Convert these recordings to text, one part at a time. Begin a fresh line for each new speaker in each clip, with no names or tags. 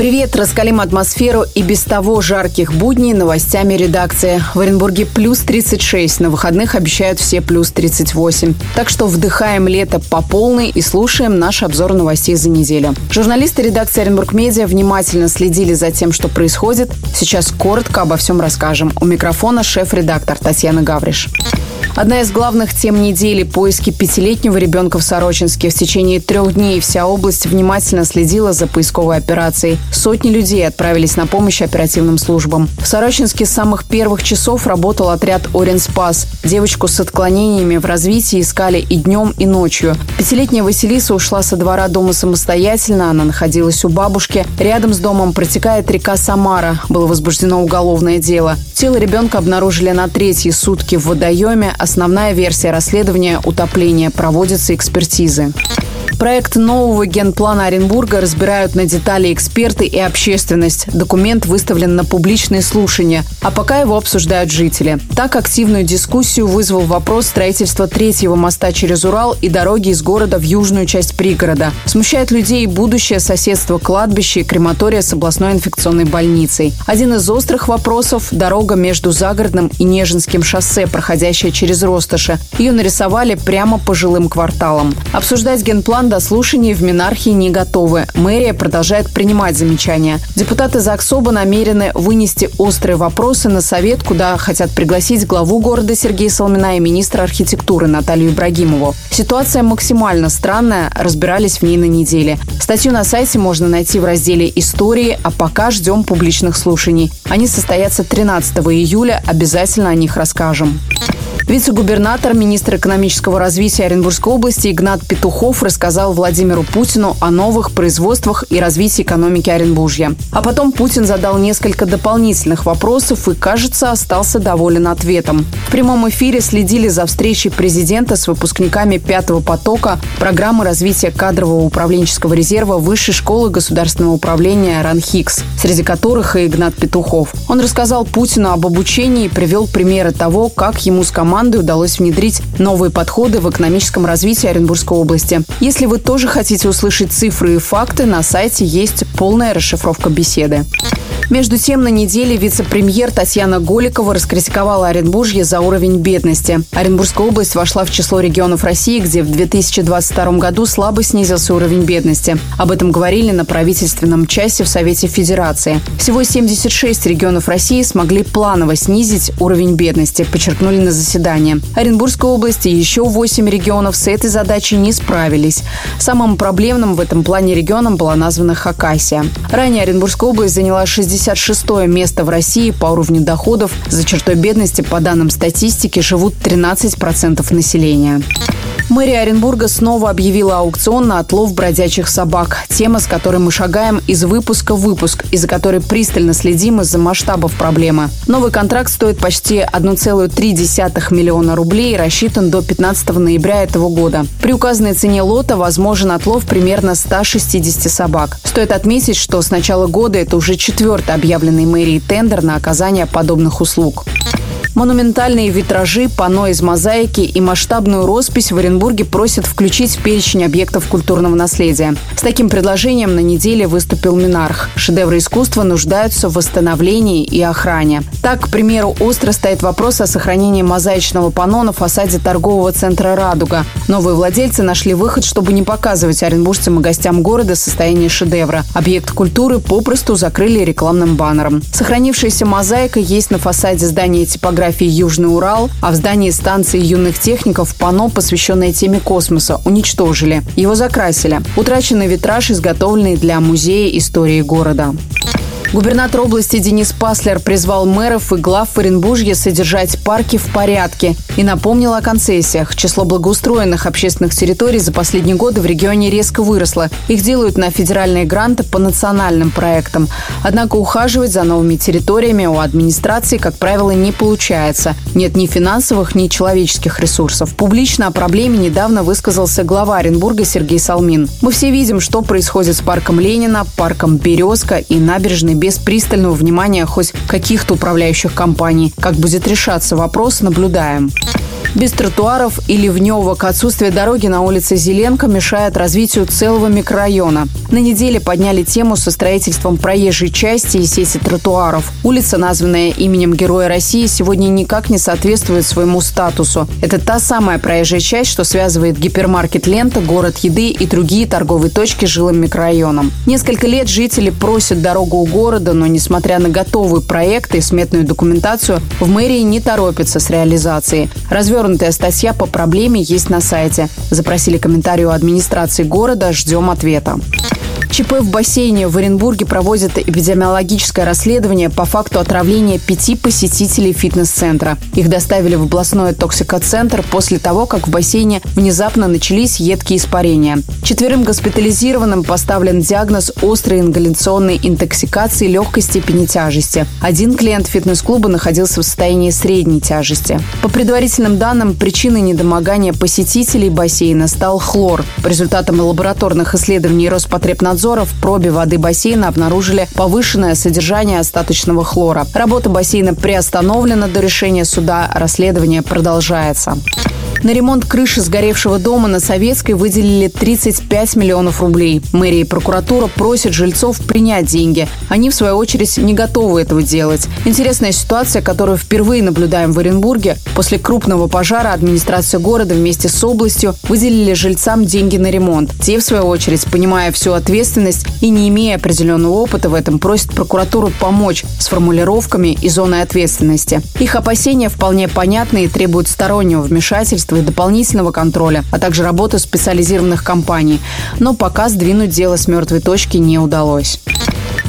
Привет, раскалим атмосферу и без того жарких будней новостями редакции. В Оренбурге плюс 36, на выходных обещают все плюс 38. Так что вдыхаем лето по полной и слушаем наш обзор новостей за неделю. Журналисты редакции Оренбург Медиа внимательно следили за тем, что происходит. Сейчас коротко обо всем расскажем. У микрофона шеф-редактор Татьяна Гавриш. Одна из главных тем недели – поиски пятилетнего ребенка в Сорочинске. В течение трех дней вся область внимательно следила за поисковой операцией. Сотни людей отправились на помощь оперативным службам. В Сорочинске с самых первых часов работал отряд «Орен Спас». Девочку с отклонениями в развитии искали и днем, и ночью. Пятилетняя Василиса ушла со двора дома самостоятельно. Она находилась у бабушки. Рядом с домом протекает река Самара. Было возбуждено уголовное дело. Тело ребенка обнаружили на третьи сутки в водоеме. Основная версия расследования – утопление. Проводятся экспертизы. Проект нового генплана Оренбурга разбирают на детали эксперты и общественность. Документ выставлен на публичные слушания, а пока его обсуждают жители. Так активную дискуссию вызвал вопрос строительства третьего моста через Урал и дороги из города в южную часть пригорода. Смущает людей будущее соседство кладбища и крематория с областной инфекционной больницей. Один из острых вопросов – дорога между Загородным и Нежинским шоссе, проходящая через Ростоши. Ее нарисовали прямо по жилым кварталам. Обсуждать генплан до слушаний в Минархии не готовы. Мэрия продолжает принимать замечания. Депутаты ЗАГСОБа намерены вынести острые вопросы на совет, куда хотят пригласить главу города Сергея Соломина и министра архитектуры Наталью Ибрагимову. Ситуация максимально странная, разбирались в ней на неделе. Статью на сайте можно найти в разделе «Истории», а пока ждем публичных слушаний. Они состоятся 13 июля, обязательно о них расскажем. Вице-губернатор, министр экономического развития Оренбургской области Игнат Петухов рассказал Владимиру Путину о новых производствах и развитии экономики Оренбуржья. А потом Путин задал несколько дополнительных вопросов и, кажется, остался доволен ответом. В прямом эфире следили за встречей президента с выпускниками пятого потока программы развития кадрового управленческого резерва Высшей школы государственного управления РАНХИКС, среди которых и Игнат Петухов. Он рассказал Путину об обучении и привел примеры того, как ему с командой команды удалось внедрить новые подходы в экономическом развитии Оренбургской области. Если вы тоже хотите услышать цифры и факты, на сайте есть полная расшифровка беседы. Между тем, на неделе вице-премьер Татьяна Голикова раскритиковала Оренбуржье за уровень бедности. Оренбургская область вошла в число регионов России, где в 2022 году слабо снизился уровень бедности. Об этом говорили на правительственном часе в Совете Федерации. Всего 76 регионов России смогли планово снизить уровень бедности, подчеркнули на заседании. Оренбургской области еще 8 регионов с этой задачей не справились. Самым проблемным в этом плане регионом была названа Хакасия. Ранее Оренбургская область заняла 60 66 место в России по уровню доходов. За чертой бедности, по данным статистики, живут 13% населения. Мэрия Оренбурга снова объявила аукцион на отлов бродячих собак. Тема, с которой мы шагаем из выпуска в выпуск, и за которой пристально следим из-за масштабов проблемы. Новый контракт стоит почти 1,3 миллиона рублей и рассчитан до 15 ноября этого года. При указанной цене лота возможен отлов примерно 160 собак. Стоит отметить, что с начала года это уже четвертый объявленный мэрией тендер на оказание подобных услуг. Монументальные витражи, панно из мозаики и масштабную роспись в Оренбурге просят включить в перечень объектов культурного наследия. С таким предложением на неделе выступил Минарх. Шедевры искусства нуждаются в восстановлении и охране. Так, к примеру, остро стоит вопрос о сохранении мозаичного панно на фасаде торгового центра «Радуга». Новые владельцы нашли выход, чтобы не показывать оренбуржцам и гостям города состояние шедевра. Объект культуры попросту закрыли рекламным баннером. Сохранившаяся мозаика есть на фасаде здания типографии фотографии «Южный Урал», а в здании станции юных техников панно, посвященное теме космоса, уничтожили. Его закрасили. Утраченный витраж, изготовленный для музея истории города. Губернатор области Денис Паслер призвал мэров и глав Оренбуржья содержать парки в порядке и напомнил о концессиях. Число благоустроенных общественных территорий за последние годы в регионе резко выросло. Их делают на федеральные гранты по национальным проектам. Однако ухаживать за новыми территориями у администрации, как правило, не получается. Нет ни финансовых, ни человеческих ресурсов. Публично о проблеме недавно высказался глава Оренбурга Сергей Салмин. Мы все видим, что происходит с парком Ленина, парком Березка и набережной без пристального внимания хоть каких-то управляющих компаний. Как будет решаться вопрос, наблюдаем. Без тротуаров и ливневок отсутствие дороги на улице Зеленко мешает развитию целого микрорайона. На неделе подняли тему со строительством проезжей части и сети тротуаров. Улица, названная именем Героя России, сегодня никак не соответствует своему статусу. Это та самая проезжая часть, что связывает гипермаркет «Лента», город еды и другие торговые точки с жилым микрорайоном. Несколько лет жители просят дорогу у города, но несмотря на готовые проекты и сметную документацию, в мэрии не торопятся с реализацией. Разве Развернутая статья по проблеме есть на сайте. Запросили комментарий у администрации города, ждем ответа. ЧП в бассейне в Оренбурге проводят эпидемиологическое расследование по факту отравления пяти посетителей фитнес-центра. Их доставили в областной токсикоцентр после того, как в бассейне внезапно начались едкие испарения. Четверым госпитализированным поставлен диагноз острой ингаляционной интоксикации легкой степени тяжести. Один клиент фитнес-клуба находился в состоянии средней тяжести. По предварительным данным, причиной недомогания посетителей бассейна стал хлор. По результатам лабораторных исследований Роспотребнадзора Роспотребнадзора в пробе воды бассейна обнаружили повышенное содержание остаточного хлора. Работа бассейна приостановлена до решения суда. Расследование продолжается. На ремонт крыши сгоревшего дома на Советской выделили 35 миллионов рублей. Мэрия и прокуратура просят жильцов принять деньги. Они, в свою очередь, не готовы этого делать. Интересная ситуация, которую впервые наблюдаем в Оренбурге. После крупного пожара администрация города вместе с областью выделили жильцам деньги на ремонт. Те, в свою очередь, понимая всю ответственность и не имея определенного опыта в этом, просят прокуратуру помочь с формулировками и зоной ответственности. Их опасения вполне понятны и требуют стороннего вмешательства и дополнительного контроля, а также работу специализированных компаний. Но пока сдвинуть дело с мертвой точки не удалось.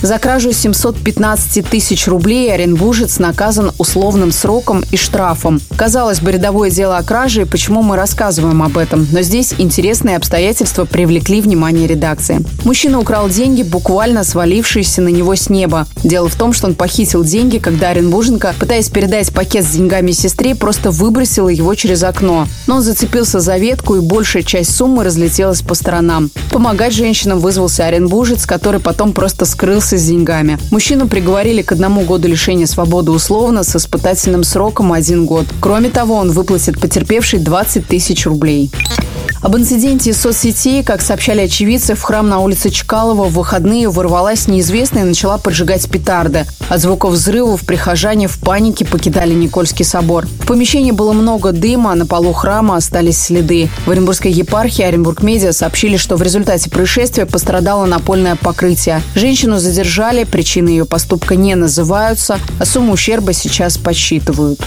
За кражу 715 тысяч рублей оренбуржец наказан условным сроком и штрафом. Казалось бы, рядовое дело о краже, почему мы рассказываем об этом. Но здесь интересные обстоятельства привлекли внимание редакции. Мужчина украл деньги, буквально свалившиеся на него с неба. Дело в том, что он похитил деньги, когда Оренбурженко, пытаясь передать пакет с деньгами сестре, просто выбросила его через окно. Но он зацепился за ветку, и большая часть суммы разлетелась по сторонам. Помогать женщинам вызвался Оренбуржец, который потом просто скрылся с деньгами. Мужчину приговорили к одному году лишения свободы условно с испытательным сроком один год. Кроме того, он выплатит потерпевшей 20 тысяч рублей. Об инциденте из соцсетей, как сообщали очевидцы, в храм на улице Чкалова в выходные ворвалась неизвестная и начала поджигать петарды. От звуков взрывов прихожане в панике покидали Никольский собор. В помещении было много дыма, а на полу храма остались следы. В Оренбургской епархии Оренбург Медиа сообщили, что в результате происшествия пострадало напольное покрытие. Женщину задержали, причины ее поступка не называются, а сумму ущерба сейчас подсчитывают.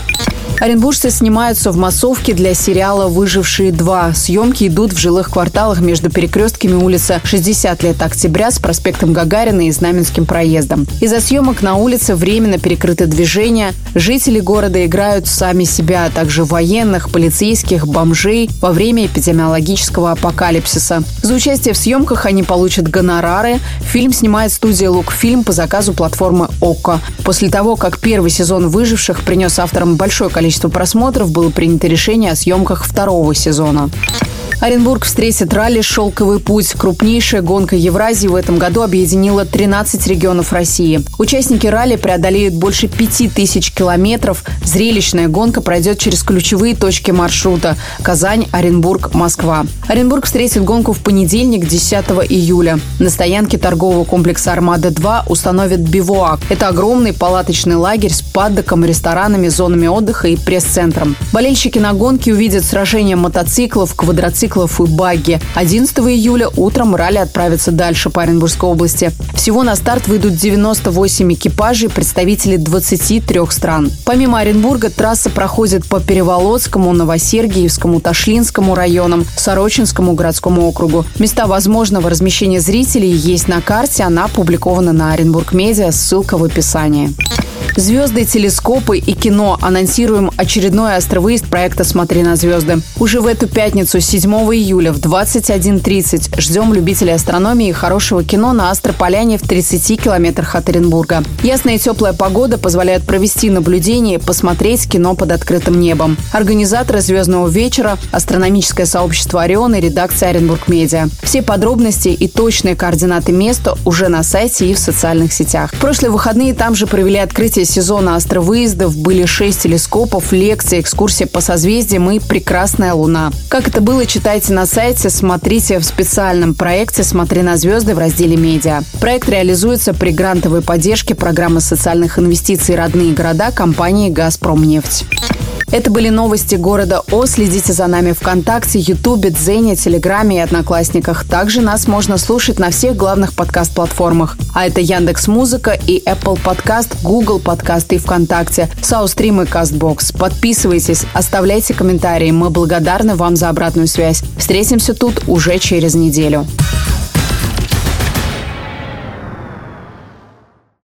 Оренбуржцы снимаются в массовке для сериала «Выжившие два». Съемки идут в жилых кварталах между перекрестками улицы 60 лет октября с проспектом Гагарина и Знаменским проездом. Из-за съемок на улице временно перекрыты движения. Жители города играют сами себя, а также военных, полицейских, бомжей во время эпидемиологического апокалипсиса. За участие в съемках они получат гонорары. Фильм снимает студия «Лукфильм» по заказу платформы «ОККО». После того, как первый сезон «Выживших» принес авторам большое количество просмотров было принято решение о съемках второго сезона. Оренбург встретит ралли «Шелковый путь». Крупнейшая гонка Евразии в этом году объединила 13 регионов России. Участники ралли преодолеют больше 5000 километров. Зрелищная гонка пройдет через ключевые точки маршрута – Казань, Оренбург, Москва. Оренбург встретит гонку в понедельник, 10 июля. На стоянке торгового комплекса «Армада-2» установят бивуак. Это огромный палаточный лагерь с паддоком, ресторанами, зонами отдыха и пресс-центром. Болельщики на гонке увидят сражение мотоциклов, квадроциклов, мотоциклов и багги. 11 июля утром ралли отправится дальше по Оренбургской области. Всего на старт выйдут 98 экипажей, представители 23 стран. Помимо Оренбурга, трасса проходит по Переволодскому, Новосергиевскому, Ташлинскому районам, Сорочинскому городскому округу. Места возможного размещения зрителей есть на карте, она опубликована на Оренбург Медиа, ссылка в описании. Звезды, телескопы и кино. Анонсируем очередной астровыезд проекта «Смотри на звезды». Уже в эту пятницу, 7 июля в 21.30 ждем любителей астрономии и хорошего кино на Астрополяне в 30 километрах от Оренбурга. Ясная и теплая погода позволяет провести наблюдение посмотреть кино под открытым небом. Организаторы «Звездного вечера» – астрономическое сообщество «Орион» и редакция «Оренбург Медиа». Все подробности и точные координаты места уже на сайте и в социальных сетях. В прошлые выходные там же провели открытие сезона астровыездов были шесть телескопов, лекции, экскурсия по созвездиям и прекрасная луна. Как это было, читайте на сайте, смотрите в специальном проекте «Смотри на звезды» в разделе «Медиа». Проект реализуется при грантовой поддержке программы социальных инвестиций «Родные города» компании «Газпромнефть». Это были новости города О. Следите за нами ВКонтакте, Ютубе, Дзене, Телеграме и Одноклассниках. Также нас можно слушать на всех главных подкаст-платформах. А это Яндекс Музыка и Apple Подкаст, Google Подкаст и ВКонтакте, Саустрим и Кастбокс. Подписывайтесь, оставляйте комментарии. Мы благодарны вам за обратную связь. Встретимся тут уже через неделю.